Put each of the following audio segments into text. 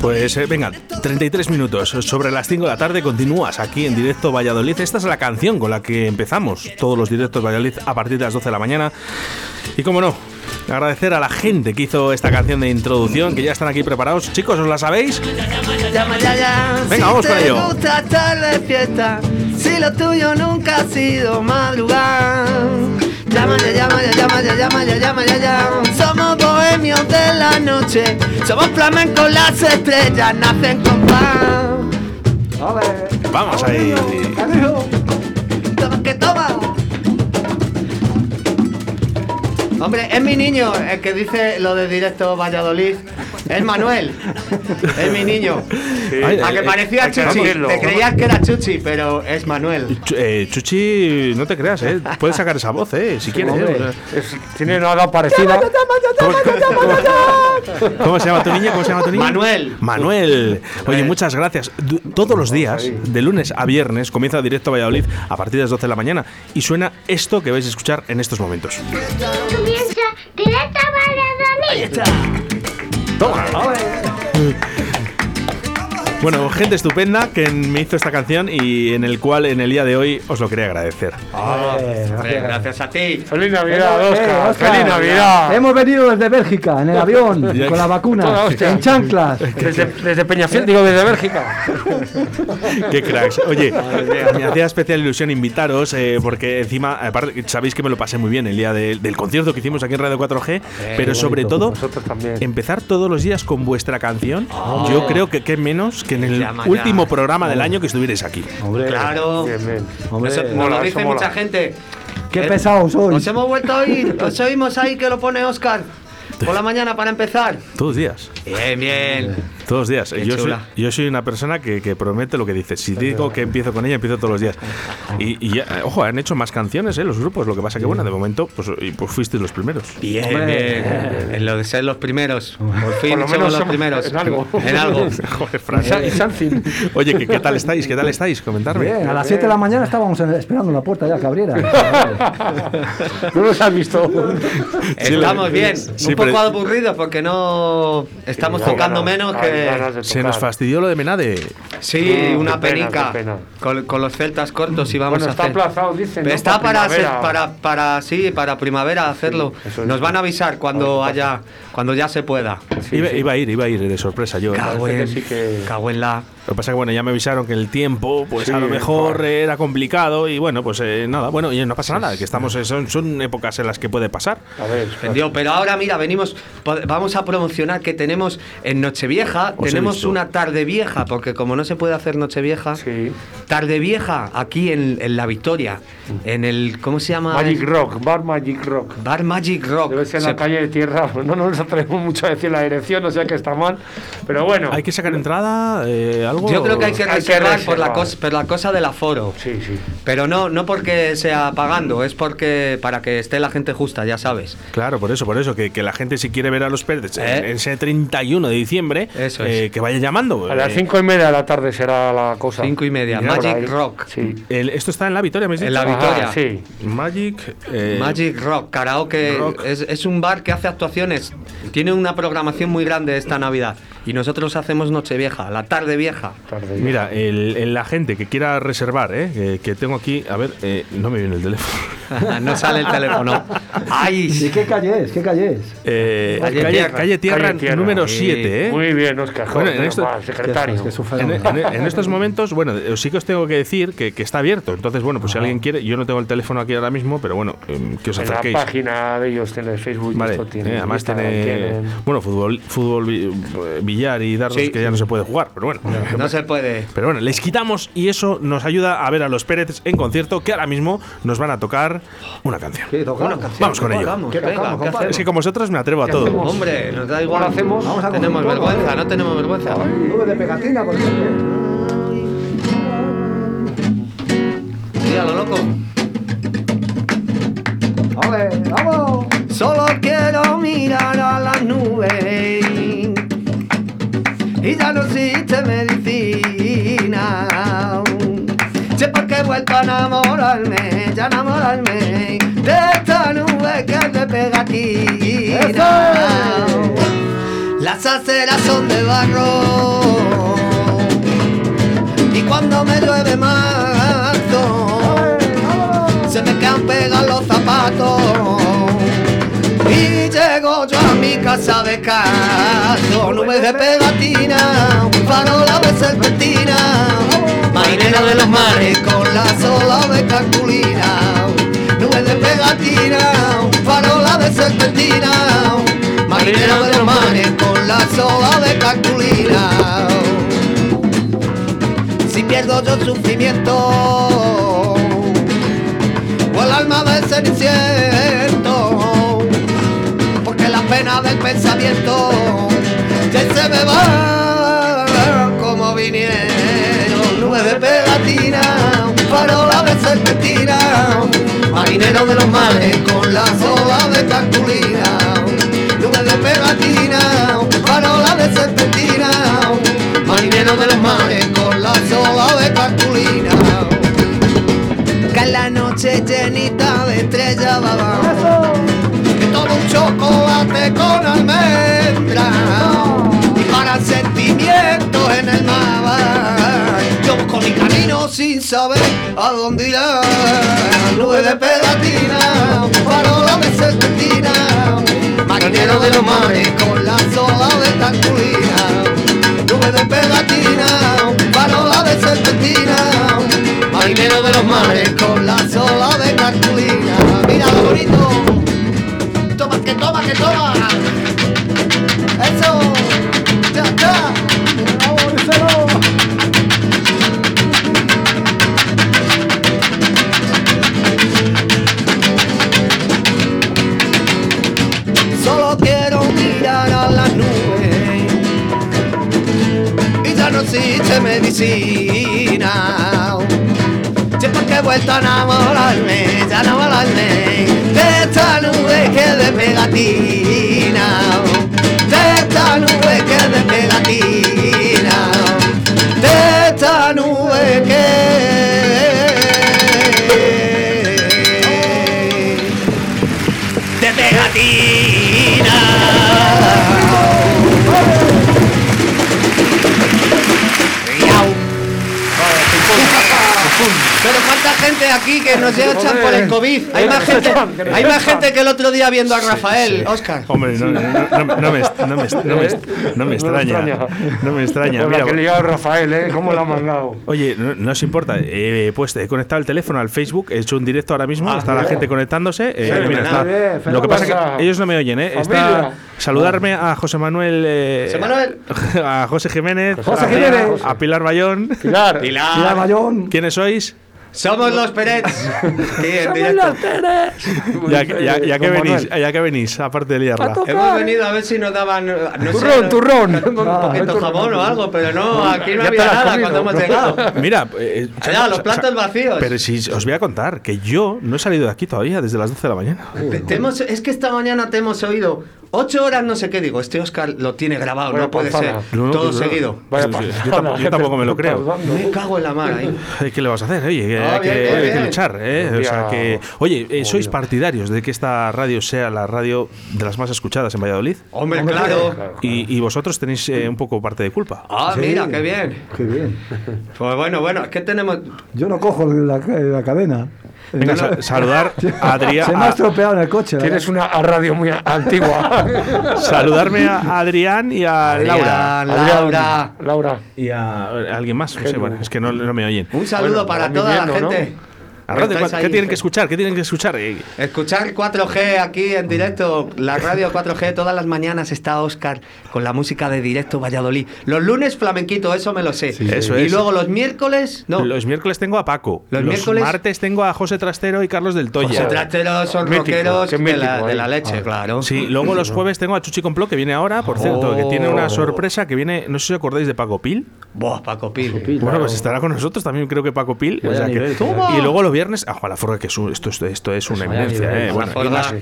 Pues eh, venga, 33 minutos. Sobre las 5 de la tarde continúas aquí en directo Valladolid. Esta es la canción con la que empezamos todos los directos Valladolid a partir de las 12 de la mañana. Y como no, agradecer a la gente que hizo esta canción de introducción, que ya están aquí preparados. Chicos, ¿os la sabéis? Venga, vamos con ello. gusta estar de fiesta, si lo tuyo nunca ha sido. Llama ya, llama ya, llama ya, llama ya, llama ya, ya. Somos bohemios de la noche, somos flamencos, las estrellas nacen con pan. Vamos ahí. Toma que toma. Hombre, es mi niño el que dice lo de directo Valladolid. Es Manuel. Es mi niño. A que parecía que Chuchi. decirlo. Te creías que era Chuchi, pero es Manuel. Eh, Chuchi, no te creas, ¿eh? Puedes sacar esa voz, ¿eh? Si quieres. ¿eh? Es- tiene una edad parecida. ¿Cómo se llama tu niño? ¿Cómo se llama tu niño? Manuel. Manuel. Oye, muchas gracias. Du- Todos los días, de lunes a viernes, comienza directo Valladolid a partir de las 12 de la mañana y suena esto que vais a escuchar en estos momentos. Comienza directo Valladolid. 到哪儿了嘞？嗯。Bueno, gente estupenda que me hizo esta canción y en el cual en el día de hoy os lo quería agradecer. Hombre, gracias a ti. Feliz Navidad, Eh, Oscar. Oscar. Feliz Navidad. Hemos venido desde Bélgica, en el avión, con la vacuna, en chanclas. Desde, desde Peñafiel, digo, desde Bélgica. Qué cracks. Oye, me hacía especial ilusión invitaros eh, porque encima, aparte, sabéis que me lo pasé muy bien el día de- del concierto que hicimos aquí en Radio 4G, pero sobre bonito. todo empezar todos los días con vuestra canción. Yo creo que qué menos que en el Llama ya. último programa del año que estuvierais aquí. Hombre, Claro. Bien, bien. hombre, Eso nos lo dice mola. mucha gente. qué Eh, pesados sois. Os hemos vuelto a oír. Os oímos ahí que lo pone Oscar. Por la mañana para empezar. Todos los días. Bien, bien. Todos los días. Yo soy, yo soy una persona que, que promete lo que dice. Si digo que empiezo con ella, empiezo todos los días. Y, y ya, eh, ojo, han hecho más canciones, ¿eh? Los grupos. Lo que pasa que, bueno, de momento, pues, pues fuisteis los primeros. Bien, Hombre. bien. En lo de ser los primeros. Por fin Por lo somos menos los somos- primeros. en algo. En algo. Joder, Fran. Y Sa- y Something. Oye, ¿qué, qué tal estáis? ¿Qué tal estáis? Comentarme. Bien, a las 7 de la mañana estábamos en- esperando la puerta ya que abriera. No los has visto. Estamos bien. Sí, Un poco pero- aburridos porque no estamos tocando menos que. Ganas de Se nos fastidió lo de Menade. Sí, una penica. pena. Con, con los celtas cortos y vamos Bueno, a está hacer. aplazado, dicen. ¿no? Está para, ser- primavera. para, para, sí, para primavera hacerlo. es. Nos van a avisar cuando haya, cuando ya se pueda. Sí, iba, sí. iba a ir, iba a ir de sorpresa yo. Cago en, que sí que- cago en la. Lo que pasa que bueno, ya me avisaron que el tiempo, pues Sí, a lo mejor joder. era complicado y bueno, pues eh, nada, bueno, y no pasa nada, que estamos, son, son épocas en las que puede pasar. A ver, Entendió, Pero ahora mira, venimos, vamos a promocionar que tenemos en Nochevieja, Os tenemos una tarde vieja, porque como no se puede hacer Nochevieja, sí. tarde vieja aquí en, en La Victoria, en el, ¿cómo se llama? Magic Rock, Bar Magic Rock. Bar Magic Rock. Debe ser en Se- la calle de tierra. No nos atrevemos mucho a decir la dirección, no sé que está mal. Pero bueno. ¿Hay que sacar entrada? eh, ¿Algo? Yo creo que hay que Hay que reservar, por, la reservar. cosa, por la cosa del aforo. Sí, sí. Pero no, no porque sea pagando, es porque para que esté la gente justa, ya sabes. Claro, por eso, por eso, que, que la gente si quiere ver a los Pérez en- ¿Eh? en ese 31 de diciembre, Eso eh, es. que vaya llamando. A las eh, cinco y media de la tarde será la cosa. Cinco y media, Magic. Rock. Sí. el- esto está en la Victoria, ¿me En la Victoria. Ajá, sí. Magic. eh, Magic Rock, karaoke. Rock. Es, es un bar que hace actuaciones. Tiene una programación muy grande esta Navidad. Y nosotros hacemos Nochevieja, la tarde vieja. Tarde. Mira, el, el- la gente que quiera reservar, eh, que, que tengo aquí, a ver, eh, no me viene el teléfono. no sale el teléfono. ¿Y ¡Ay! qué calle es? ¿Qué calle es? Eh, Calle calle, Tierra. calle Tierra, Calle Tierra. número Sí. 7, ¿eh? Muy bien, Oscar. Bueno, en esto- va, secretario. En, en- en estos momentos, bueno, sí que os tengo que decir que, que está abierto. Entonces, bueno, pues si alguien quiere, yo no tengo el teléfono aquí ahora mismo, pero bueno, em, que os en la acerquéis. página de ellos tiene Facebook. y Vale, esto tiene, eh, además tiene tienen. bueno fútbol, fútbol, eh, billar y dardos Sí. que ya no se puede jugar, pero bueno. No se puede. Pero bueno, les quitamos y eso nos ayuda a ver a los Pérez en concierto que ahora mismo nos van a tocar una canción. ¿Qué tocamos? Vamos con ello. Es que con vosotros me atrevo a ¿Qué todo. hacemos? Hombre, nos da igual. ¿Cómo lo hacemos? Vamos a tenemos todo, vergüenza, ¿eh? no tenemos vergüenza. Nube de pegatina, por ejemplo. Sí, a lo loco. ¡Vale, vamos! Solo quiero mirar a las nubes y ya no existe medicina. Sé por qué he vuelto a enamorarme, ya enamorarme de esta nube que pegatina. Las aceras son de barro. Y cuando me llueve marzo, casa de caso, nubes de pegatina, farola de serpentina, marinera de los mares con la sola de cartulina, nubes de pegatina, farola de serpentina, marinera de los mares con la sola de cartulina. Si pierdo yo sufrimiento o el alma porque la pena del pensamiento ya se me va como vinieron. Nubes de pegatina, farola de serpentina, marinero de los mares con la sola de cartulina, nubes de pegatina, farola de serpentina, marinero de los mares con la sola de cartulina. Que en la noche llenita de estrellas baba sin saber a dónde irá nube de pegatina farola de serpentina marinero de los mares con la sola de cartulina nube de pegatina Quiero mirar a las nubes y ya no existe medicina. Siempre que he vuelto a enamorarme, ya enamorarme de esta nube que de pegatina, de esta nube que de pegatina, de esta nube que Pero cuánta gente aquí que nos echan por el COVID. Hay más gente, hay más gente que el otro día viendo a Rafael, Oscar. Hombre, no, no, no, no me, no, me, no, me, no me extraña. No me extraña. Mira, que liado Rafael, ¿eh? ¿Cómo la ha mandado? Oye, no, no os importa, eh, pues he conectado el teléfono al Facebook, he hecho un directo ahora mismo, Ah, está la gente conectándose. eh, Fenomenal. mira, está- Bien, lo que pasa es que ellos no me oyen, ¿eh? Está, saludarme a José Manuel. eh, José Manuel. A José Jiménez. José a- Jiménez. A Pilar Bayón. Pilar. Mira, Mayón. ¿Quiénes sois? Somos los Pérez. Sí, en directo. Ya, ya, ya que Don venís, Manuel. ya que venís, aparte de liarla. Hemos venido a ver si nos daban no Turrón, sé, turrón. Un poquito jabón o algo, pero no, aquí no Ya te había has nada comido. cuando hemos llegado. Mira, eh, Allá, los platos vacíos. Pero si os voy a contar que yo no he salido de aquí todavía desde las 12 de la mañana. Te- te hemos- es que esta mañana te hemos oído ocho horas, no sé qué digo. Este Oscar lo tiene grabado, Vaya no puede panzana. ser. No, no, Todo no, seguido. Vaya Sí, sí, pasada, yo tampoco- yo tampoco me lo ¿qué creo. Me cago en la mar ahí. ¿Qué le vas a hacer? Oye, Ah, hay, que, bien, bien, hay que bien. luchar, ¿eh? Un O sea día que, oye, eh, ¿sois partidarios de que esta radio sea la radio de las más escuchadas en Valladolid? Hombre, Hombre, claro. claro. Y, y vosotros tenéis eh, un poco parte de culpa. Ah, Sí. mira, qué bien. Qué bien. Pues bueno, bueno, es que tenemos. Yo no cojo la, la cadena. Venga, sa- saludar a Adrián. Se me ha estropeado en el coche. Tienes ¿verdad? una radio muy antigua. saludarme a Adrián y a Laura. Adrián, Laura. Laura. Y a, alguien más. No sé, bueno, es que no, no me oyen. Un saludo Bueno, para toda la gente. A radio, Estáis ¿Qué ahí. tienen que escuchar? ¿Qué tienen que escuchar? Eh, Escuchar 4G aquí en directo, la radio 4G, todas las mañanas está Oscar con la música de directo Valladolid. Los lunes flamenquito, eso me lo sé. Eso y es. luego los miércoles, no. Los miércoles tengo a Paco. Los Los, miércoles- martes tengo a José Trastero y Carlos del Toya. Los trasteros son Mítico, rockeros de, la, mítico, de la ahí. leche, claro. Sí, luego los jueves tengo a Chuchi Complot que viene ahora, por cierto, que tiene una sorpresa que viene, no sé si os acordáis de Paco Pil. Buah, Paco Pil. Bueno, pues estará con nosotros también, creo que Paco Pil. y luego los viernes. Ah, Juan Laforga, que es un- esto, esto, esto es una eminencia. eh. Bueno,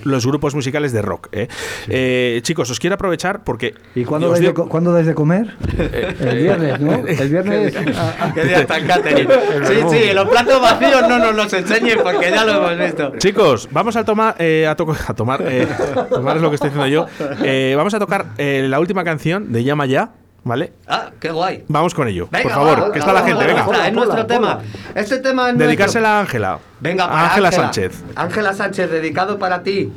los grupos musicales de rock. eh. Eh, chicos, os quiero aprovechar porque. ¿Y cuándo os dais, de, digo- co- ¿cuándo dais de comer? El viernes, ¿no? El viernes. ah, ah, ¿Qué día está el catering? Sí, sí, los platos vacíos no nos los enseñen porque ya lo hemos visto. Chicos, vamos a tomar. eh, a, to- a tomar. eh, tomar es lo que estoy diciendo yo. Eh, vamos a tocar eh, la última canción de Llama Ya, ¿vale? Ah, qué guay. Vamos con ello. Venga, por favor, va, que está la va, gente, va, venga. va, Es nuestro tema. Este tema es Dedicársela nuestro. a Ángela. Venga, para Ángela Sánchez. Ángela Sánchez, dedicado para ti.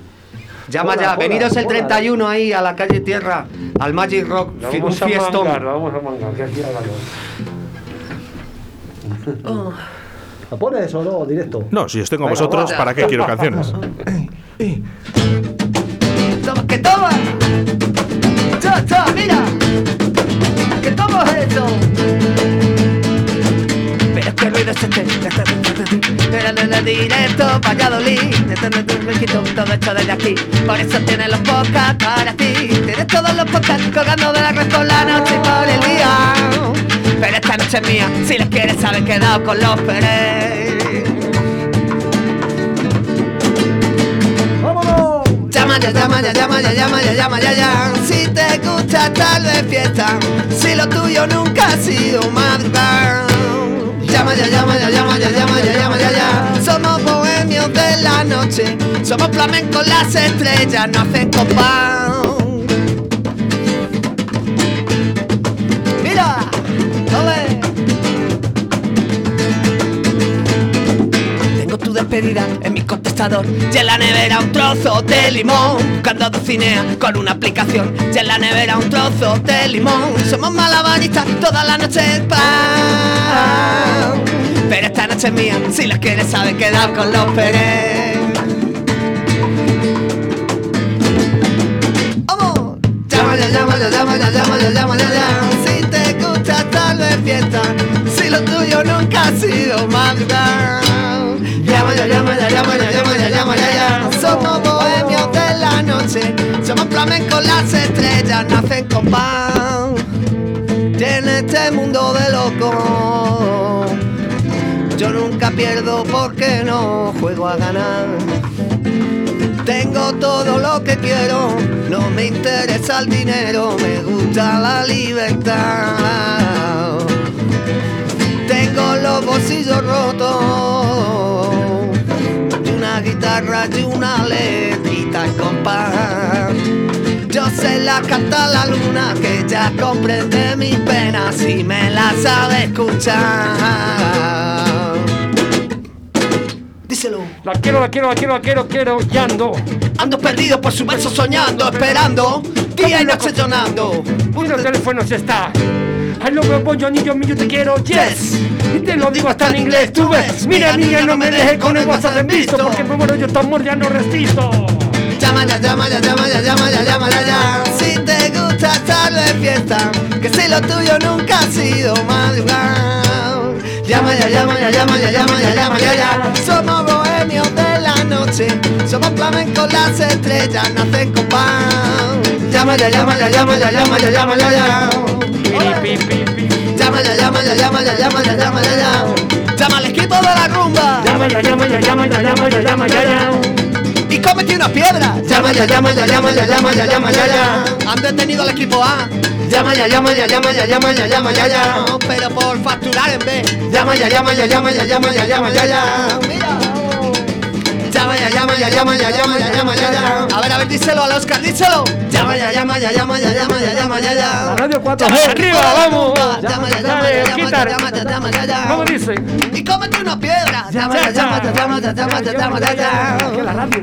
Llama ya, ponla, veniros el ponla. 31 ahí a la calle Tierra, al Magic Rock, un vamos a fiestón. vamos a mangar, que aquí hágalo. ¿Lo pones o no? Directo. No, si os tengo a Venga, vosotros, guarda. ¿para qué quiero canciones? Toma, que toma. Cha, cha, mira. Que tomo esto. Pero es que ruido es este. Era de la directo, Valladolid. Todo esto desde aquí. Por eso tienes los podcasts para ti. Tienes todos los podcasts colgando de la red por la noche y por el día. Pero esta noche es mía. Si les quieres, saber quedado con los Pérez. Llama ya, llama ya, llama ya, llama ya, llama ya, ya. Si te gusta tal vez fiesta, si lo tuyo nunca ha sido madrugar. Llama ya, llama ya, llama ya, llama ya, llama ya, ya. Somos bohemios de la noche, somos flamencos las estrellas, no hacen compás. Despedida en mi contestador. Y en la nevera un trozo de limón Buscando Dulcinea con una aplicación. Y en la nevera un trozo de limón Somos malabaristas toda la noche pan. Pero esta noche es mía Si las quieres saber quedar con los Pérez llama ya, llama ya, ya. Si te gusta tal vez fiesta. Si lo tuyo nunca ha sido madrugar ya, llama ya, llama ya, llama llama ya. Somos bohemios de la noche Somos flamencos, las estrellas nacen con pan en este mundo de locos Yo nunca pierdo porque no juego a ganar tengo todo lo que quiero, no me interesa el dinero, me gusta la libertad. Tengo los bolsillos rotos, guitarra y una letrita compás. Yo se la canta la luna que ya comprende mis penas y me la sabe escuchar. Díselo. La quiero, la quiero, la quiero, la quiero, quiero, ya ando. Ando perdido por su verso soñando, esperando, día y noche sonando. Uno teléfono se está. I love you, boy, yo ni yo, te quiero, yes. Y te lo digo hasta en inglés, tú ves. Mira, niña, no me dejes con el WhatsApp en visto, porque me muero yo, tu amor ya no resisto. Llama ya, llama ya, llama ya, llama ya, llama ya. Si te gusta estar de fiesta, que si lo tuyo nunca ha sido madrugar. Llama ya, llama ya, llama ya, llama ya, llama ya, ya. Somos de la noche, somos flamencos, las estrellas nacen con pan. Llama ya, llama ya, llama ya, llama ya, llama ya, ya. Pi, pi, pi, pi. Llama ya, llama ya, llama ya, llama ya, llama ya, ya. Llama al equipo de la rumba. Llama ya, llama ya, llama ya, llama ya, llama ya, ya. y cómete una piedra. Llama ya, llama ya, llama ya, llama ya, llama ya, ya. Han detenido al equipo A. Llama ya, llama ya, llama ya, llama ya, llama ya, ya. Pero por facturar en B. Llama ya, llama ya, llama ya, llama ya, llama ya, ya. Mira. Llama ya, llama ya, llama ya, llama ya, llama ya, ya. A ver, a ver, díselo al Oscar, díselo. Llama ya, llama ya, llama ya, llama ya, llama ya, ya. Radio 4. Llama al Arriba, vamos. Llama ya, llama ya, llama ya, llama ya, llama ya, ya. ¿Cómo dice? Y cómete una piedra. Llama ya, llama ya, llama ya, llama ya, llama ya, radio.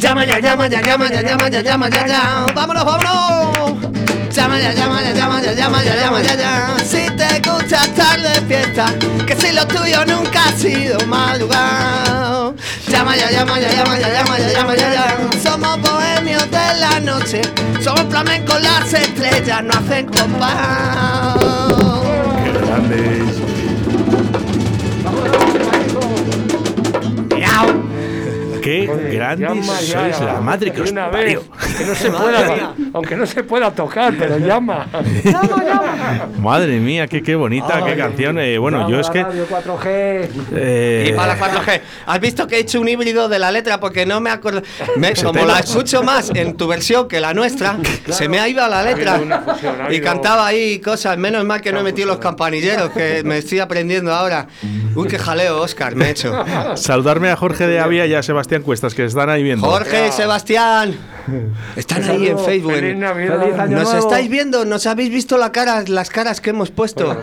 Llama ya, llama ya, llama ya, llama ya, llama ya, ya. Vámonos, vámonos. Llama ya, llama ya, llama ya, llama ya, llama ya, ya. Si te gusta estar de fiesta, que si lo tuyo nunca ha sido madrugar. Llama ya, llama ya, llama ya, llama ya, llama ya, ya. Somos bohemios de la noche, somos flamencos, las estrellas no hacen compás. Qué grandes. Qué Joder, grandes llama ya, sois, la madre que os una parió. vez, que no se pueda, aunque no se pueda tocar, pero llama. Madre mía, qué, qué bonita, qué canción. Eh, bueno, yo es que. Radio 4G. eh, Y para la 4G. ¿Has visto que he hecho un híbrido de la letra? Porque no me acuerdo. Me- como la escucho más en tu versión que la nuestra, se me ha ido a la letra. una fusión, ha Y cantaba ahí cosas. Menos mal que no he metido los campanilleros, que me estoy aprendiendo ahora. Uy, qué jaleo, Oscar, me he hecho. saludarme a Jorge de Avia y a Sebastián Cuestas, que están ahí viendo. Jorge y Sebastián. Están ahí en Facebook. Feliz Navidad. Nos estáis viendo, nos habéis visto la cara, las caras que hemos puesto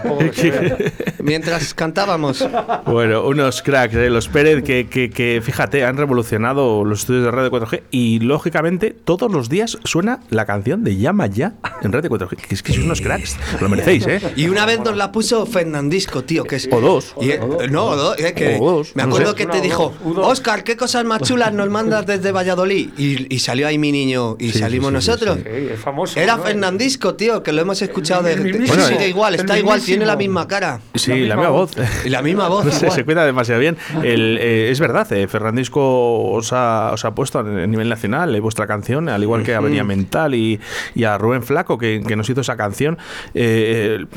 mientras cantábamos. Bueno, unos cracks, eh, los Pérez, que, que, que, fíjate, han revolucionado los estudios de radio 4G y lógicamente todos los días suena la canción de Llama Ya en radio 4G. Que es que sois unos cracks, lo merecéis, ¿eh? Y una vez nos la puso Fernandisco, tío, que es... O dos. Y, eh, no, o dos, eh, que O dos, me no acuerdo sé. que te dijo. Oscar, ¿qué cosas más chulas nos mandas desde Valladolid? Y, y salió ahí mi niño y Sí, salimos sí, sí, nosotros. Sí, es famoso. Era ¿no? Fernandisco, tío, que lo hemos escuchado de... El de- mismísimo. sí, sigue igual, está igual, tiene la misma cara. Sí, La la, misma voz. Y la misma voz. No se cuida demasiado bien. El, eh, es verdad, eh, Fernandisco os ha, os ha puesto a nivel nacional eh, vuestra canción, al igual que a Avenida Mental y, y a Rubén Flaco, que, que nos hizo esa canción.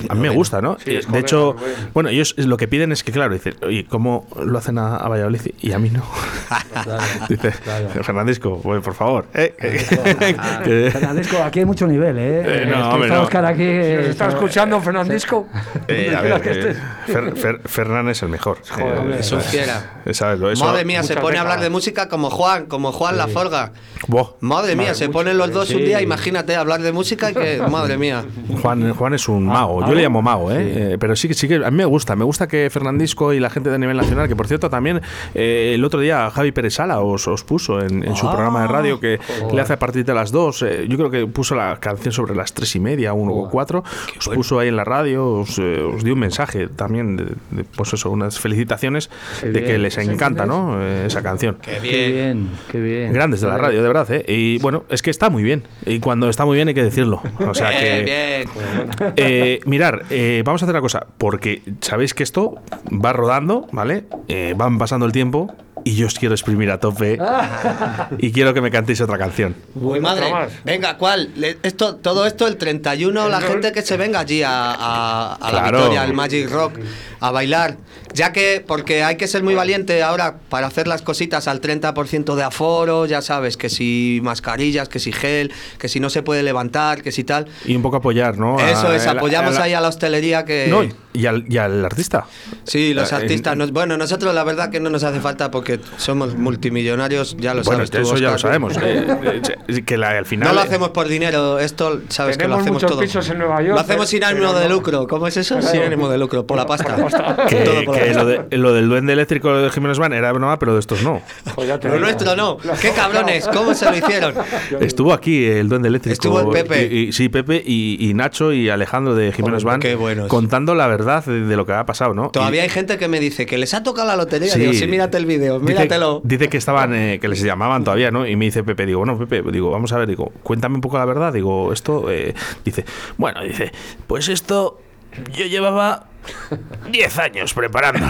A mí me gusta, ¿no? Sí, es de hecho, bueno, ellos lo que piden es que, claro, oye, ¿cómo lo hacen a, a Valladolid y a mí no? Dice, Fernandisco, pues, por favor. eh, eh, que- Fernandesco, aquí hay mucho nivel, ¿eh? Eh, no, Es que hombre, está no. Oscar aquí. Si nos eh, está escuchando Fernandisco. eh, a ver, eh, Fer- Fer- Fernán es el mejor. Joder, Eh, es un fiera. eh, ¿sabes? Lo- eso- Madre mía, se pone a hablar de música como Juan, como Juan La Forga. Buah. Madre mía, se ponen los dos un día, imagínate, hablar de música y que, madre mía. Juan, Juan es un mago, yo le llamo mago, ¿eh? Eh, pero sí que sí que a mí me gusta, me gusta que Fernandisco y la gente de nivel nacional, que por cierto también eh, el otro día Javi Pérez Sala os, os puso en, en su programa de radio que le hace a partir de las dos, eh, yo creo que puso la canción sobre las tres y media, uno o cuatro, os puso ahí en la radio, os, eh, os dio un mensaje también, de, de, pues eso, unas felicitaciones de que bien. les encanta, ¿no? Eh, esa canción. Qué Qué bien. bien, qué bien. Grandes de la radio, de verdad, ¿eh? Y bueno, es que está muy bien. Y cuando está muy bien hay que decirlo. O sea que. Bien, bien. Eh, mirar, vamos a hacer una cosa, porque sabéis que esto va rodando, ¿vale? Eh, van pasando el tiempo y yo os quiero exprimir a tope y quiero que me cantéis otra canción. Uy, madre. Venga, ¿cuál? Esto, todo esto el 31, la gente que se venga allí a, a- a la Claro. Victoria, al Magic Rock, a bailar. Ya que, porque hay que ser muy valiente ahora para hacer las cositas al 30% de aforo, ya sabes, que si mascarillas, que si gel, que si no se puede levantar, que si tal. Y un poco apoyar, ¿no? Eso A- es, a la- apoyamos a la- ahí a la hostelería que... No, y al, y al artista. Sí, los Eh, artistas. en- nos- bueno, nosotros la verdad que no nos hace falta porque somos multimillonarios, ya lo Bueno, sabes. tú, eso ya lo sabemos. eh, eh, que la- al final. No lo hacemos por dinero, esto sabes que lo hacemos todo. pisos en Nueva York, Lo hacemos sin pero ánimo de lucro. ¿Cómo es eso? Sin ánimo de lucro, por la pasta. Que, Todo por la que pasta. lo, de- lo del duende eléctrico de Jiménez Van era broma, pero de estos no. Pues Lo digo. nuestro no. ¡Qué cabrones! ¿Cómo se lo hicieron? Estuvo aquí el duende eléctrico. Estuvo el Pepe. Y, y- sí, Pepe y, y Nacho y Alejandro de Jiménez Van contando la verdad de, de lo que ha pasado, ¿no? Todavía Y- hay gente que me dice que les ha tocado la lotería. Sí. Digo, sí, mírate el vídeo, Dice- míratelo. Dice, que estaban, eh, que les llamaban todavía, ¿no? Y me dice Pepe, digo, bueno, Pepe, digo, vamos a ver, digo, cuéntame un poco la verdad. Digo, esto, eh, dice, bueno, dice, pues esto yo llevaba 10 años preparando.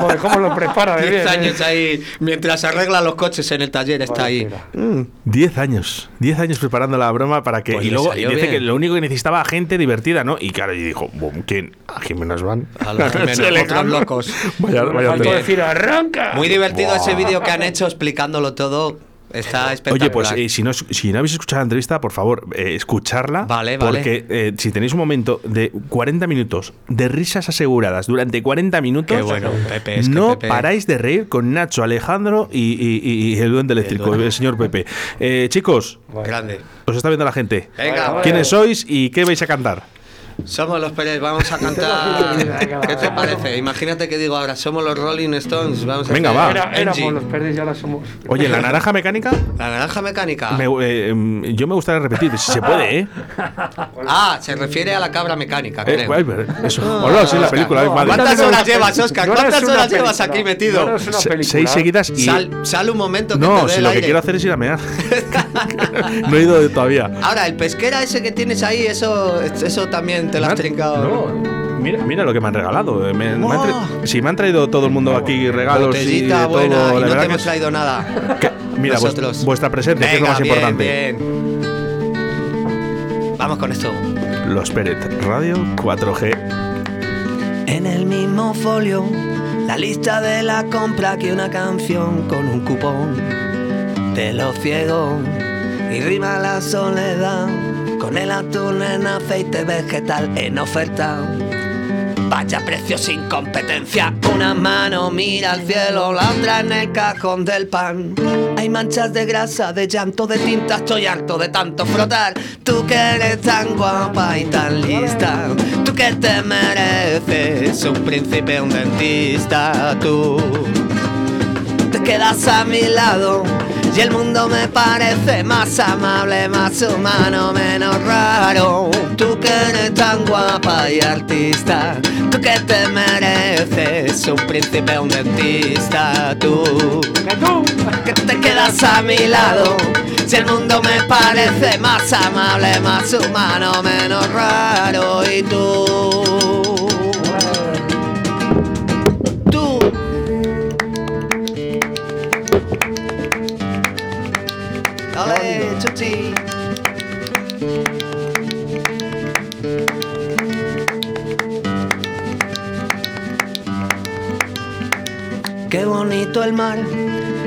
Joder, ¿cómo lo prepara de 10 bien? años eh? ahí, mientras arregla los coches en el taller, está ahí. Mm. 10 años, 10 años preparando la broma para que. Pues y luego y dice bien. que lo único que necesitaba gente divertida, ¿no? Y claro, y dijo, "Bum, ¿quién? A Jiménez Van. A los Jiménez, Se le otros locos. Vaya, Me vaya decir arranca. Muy divertido ese vídeo que han hecho explicándolo todo. Está espectacular. Oye, pues eh, si, no, si no habéis escuchado la entrevista, por favor, eh, escucharla. Vale, vale. Porque eh, si tenéis un momento de 40 minutos de risas aseguradas durante 40 minutos, Qué bueno, Pepe, es que no Pepe- paráis de reír con Nacho, Alejandro y, y- y el duende eléctrico, el, señor Pepe. Eh, chicos, Grande. os está viendo la gente. Venga, Vale, ¿Quiénes sois y qué vais a cantar? Somos los Pérez, vamos a cantar. ¿Qué te parece? Imagínate que digo ahora, somos los Rolling Stones. Vamos a Venga, hacer va. Era, éramos los perdidos y ahora somos. Oye, la naranja mecánica, La naranja mecánica. me- eh, em, yo me gustaría repetir, si se puede, ¿eh? Ah, se refiere a la cabra mecánica, Eh, creo. eso. Hola, sí, la película. No. ¿Cuántas horas no, llevas, Oscar? ¿Cuántas horas llevas aquí metido? No Se- película. seis seguidas y. Sal, sal un momento que No, te si lo que quiero hacer es ir a mear. no he ido todavía. Ahora, el pesquera ese que tienes ahí, eso, eso también te lo has trincado. No, Mira, mira lo que me han regalado. eh, me- me han tra- ¡Wow! si me han traído todo el mundo aquí regalos y de Botellita todo, buena la y no verdad te que hemos es- traído nada. que- mira, Nosotros. vuestra presencia, que es lo más bien, importante. bien. Vamos con esto. Los Peret Radio 4G. En el mismo folio, la lista de la compra que una canción con un cupón de los ciegos y rima la soledad con el atún en aceite vegetal en oferta. Vaya precio sin competencia. Una mano mira al cielo, la otra en el cajón del pan. Hay manchas de grasa, de llanto, de tinta. Estoy harto de tanto frotar. Tú que eres tan guapa y tan lista. Tú que te mereces un príncipe, un dentista. Tú te quedas a mi lado y el mundo me parece más amable, más humano, menos raro. Tú que eres tan guapa y artista, tú que te mereces un príncipe, un dentista, tú ¡Que tú! que te quedas a mi lado. Si el mundo me parece más amable, más humano, menos raro y tú, tú. El mar.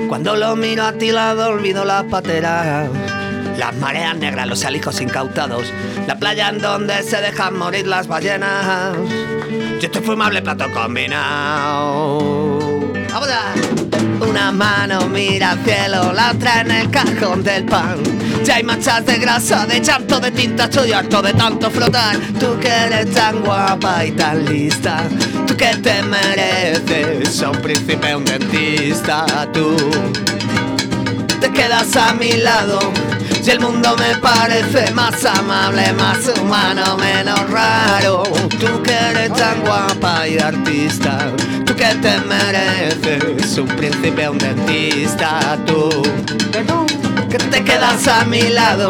Cuando lo miro a ti lado olvido las pateras. Las mareas negras, los alijos incautados. La playa en donde se dejan morir las ballenas. Yo estoy fumable plato combinado. ¡Vamos! Una mano mira al cielo, la otra en el cajón del pan. Ya hay manchas de grasa, de llanto, de tinta, estoy harto de tanto flotar. Tú que eres tan guapa y tan lista, tú que te mereces un príncipe, un dentista, tú te quedas a mi lado y el mundo me parece más amable, más humano, menos raro. Tú que eres tan guapa y artista, tú que te mereces un príncipe, un dentista, tú ¡Que tú! que te quedas a mi lado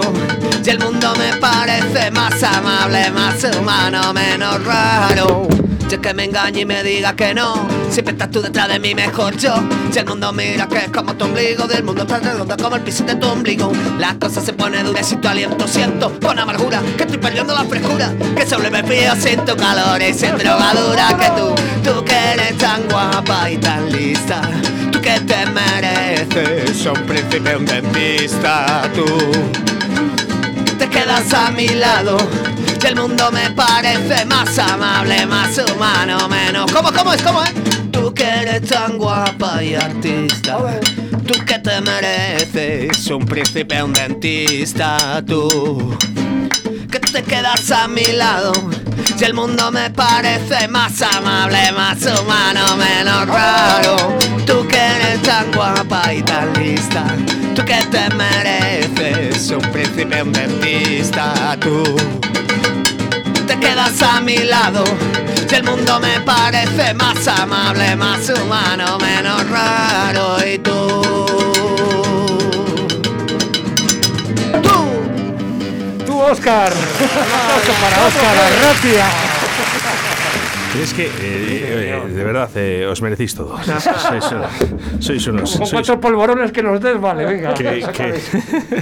y el mundo me parece más amable, más humano, menos raro. Si es que me engañe y me diga que no, siempre estás tú detrás de mí, mejor yo. Si el mundo mira que es como tu ombligo, del mundo tan redondo como el piso de tu ombligo. La cosa se pone dura y sin tu aliento siento con amargura que estoy perdiendo la frescura. Que solo me frío sin tu calor y sin drogadura. Que tú, tú que eres tan guapa y tan lista, tú que te mereces un príncipe, un dentista, tú te quedas a mi lado y el mundo me parece más amable, más humano, menos. ¿Cómo, cómo es, cómo es? Tú que eres tan guapa y artista, tú que te mereces un príncipe, un dentista, tú que te quedas a mi lado. Y el mundo me parece más amable, más humano, menos raro. Tú que eres tan guapa y tan lista, tú que te mereces un príncipe, un dentista, tú te quedas a mi lado. Y el mundo me parece más amable, más humano, menos raro. Y tú, tú. ¡Tú, Oscar! Un aplauso para Oscar Arratia. Es que, eh, eh, de verdad, eh, os merecéis todo. Sois, sois unos. Con sois- cuatro polvorones que nos des, vale, venga. que- que-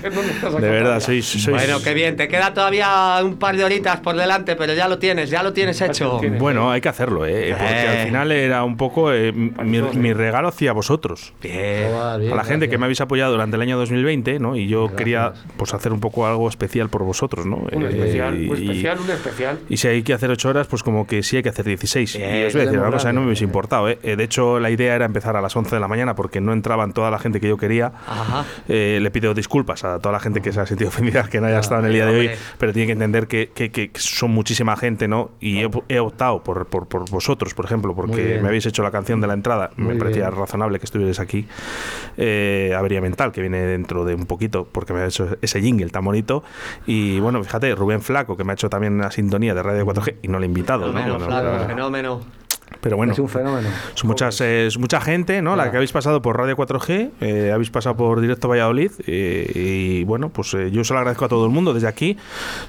de verdad, sois. sois Bueno, qué bien, te queda todavía un par de horitas por delante, pero ya lo tienes, ya lo tienes hecho. Bueno, hay que hacerlo, ¿eh? Porque Eh. al final era un poco eh, mi, mi regalo hacia vosotros. Bien. A la gente que me habéis apoyado durante el año 2020, ¿no? Y yo quería pues hacer un poco algo especial por vosotros, ¿no? Un Eh, especial, un y- especial, un especial. Y si hay que hacer 8 horas, pues como que sí hay que hacer 16. Bien, y os voy a decir no me hubiese importado. ¿eh? Eh, De hecho, la idea era empezar a las 11 de la mañana porque no entraban toda la gente que yo quería. Ajá. Eh, le pido disculpas a toda la gente que se ha sentido ofendida que no haya estado en el día de hoy, pero tiene que entender que, que- que son muchísima gente, ¿no? Y he, he optado por, por, por vosotros, por ejemplo, porque me habéis hecho la canción de la entrada. me Muy parecía bien. razonable que estuvierais aquí. Eh, Avería Mental, que viene dentro de un poquito, porque me ha hecho ese jingle tan bonito. Y bueno, fíjate, Rubén Flaco, que me ha hecho también una sintonía de Radio 4G y no le he invitado. ¿no? Fenómeno, Bueno, fenómeno. Pero bueno, Es un fenómeno. son muchas, eh, es mucha gente, ¿no? La que habéis pasado por Radio 4G, eh, habéis pasado por Directo Valladolid eh, y bueno, pues eh, yo se lo agradezco a todo el mundo desde aquí,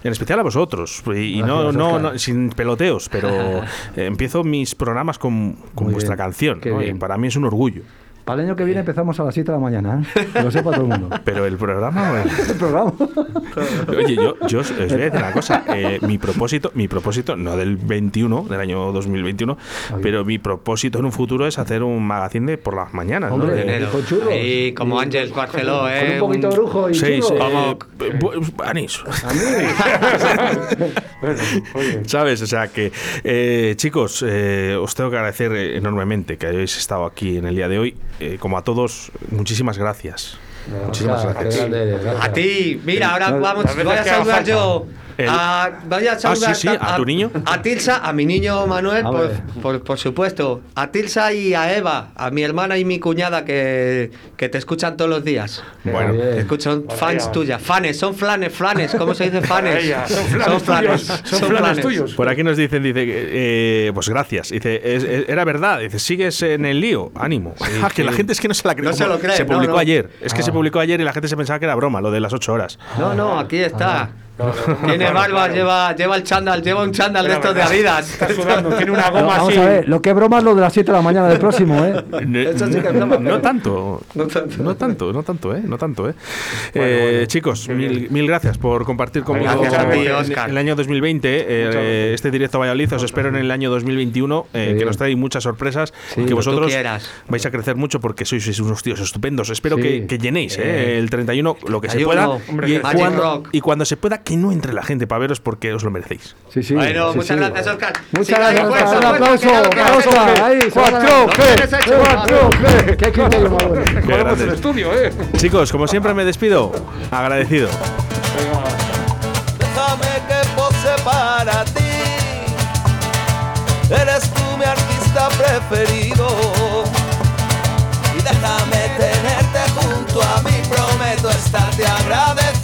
en especial a vosotros. Y, y no, no, sin peloteos, pero eh, empiezo mis programas con, con vuestra bien, canción, para mí es un orgullo. Para el año que viene empezamos a las 7 de la mañana, ¿eh? Que lo sepa todo el mundo. Pero el programa, El programa. Oye, yo, yo os voy a decir una cosa. eh, mi propósito, mi propósito, no del 21, del año 2021, pero mi propósito en un futuro es hacer un magazine de por las mañanas. ¿no? Hombre, De- Enero. con churros. Ahí, como Y- Ángel Barceló, con, ¿eh? Con un poquito de brujo y Sí, sí, Como- eh, bu- anís. A mí. Bueno, oye. ¿Sabes? O sea que, eh, chicos, eh, os tengo que agradecer eh, enormemente que hayáis estado aquí en el día de hoy. Eh, como a todos, muchísimas gracias. Muchísimas gracias. grande. A ti, mira, ahora vamos, voy a saludar yo. El- A, voy a saludar sí, sí, a tu niño. A Tilsa, a mi niño Manuel, A por, por, por supuesto. A Tilsa y a Eva, a mi hermana y mi cuñada que, que te escuchan todos los días. Bueno. Te escuchan fans tuyas. Fanes, son flanes, flanes. ¿Cómo se dice fanes? son flanes tuyos, son flanes tuyos. Por aquí nos dicen, dice, eh, pues gracias. Dice, es- es- era verdad. Dice, sigues en el lío, ánimo. Ah, que la gente es que no se la cree. No se lo cree, Se publicó no. ayer. Es que Ah. se publicó ayer y la gente se pensaba que era broma, lo de las ocho horas. No, no, aquí está. Tiene barba, lleva, lleva el chándal, lleva un chándal de estos de Adidas. Está sudando, tiene una No, goma vamos así. a ver, lo que es broma es lo de las 7 de la mañana del próximo, ¿eh? No, Eso sí que es no, broma, no pero- tanto. No tanto. No tanto, no tanto, ¿eh? No tanto, ¿eh? Eh, chicos, mil, mil gracias por compartir conmigo el año 2020 eh, este directo a Valladolid. Os espero en el año 2021, eh, Sí. que nos trae muchas sorpresas y que vosotros vais a crecer mucho porque sois, sois unos tíos estupendos. Espero Sí. que, que llenéis eh, el 31 lo que se 31, pueda hombre, y, cuando, y cuando se pueda que no entre la gente para veros porque os lo merecéis. Sí, sí. Bueno, sí, muchas sí. gracias, Óscar. Muchas gracias. Un aplauso. Ahí, Cuatro, Cuatro, ¿qué? Estudio, ¿eh? Chicos, como siempre me despido. Agradecido. Déjame que pose para ti. Eres tú mi artista preferido. Y déjame tenerte junto a mí. Prometo estarte agradecido.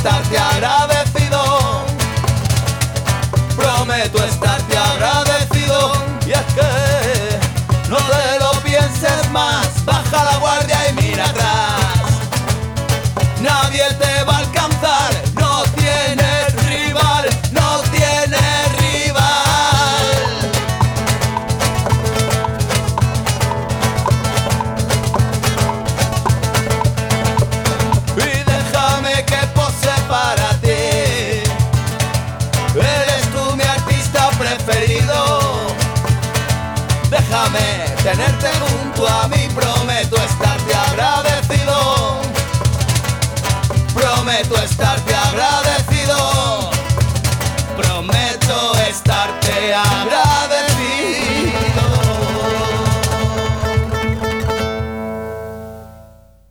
estarte agradecido. Prometo estarte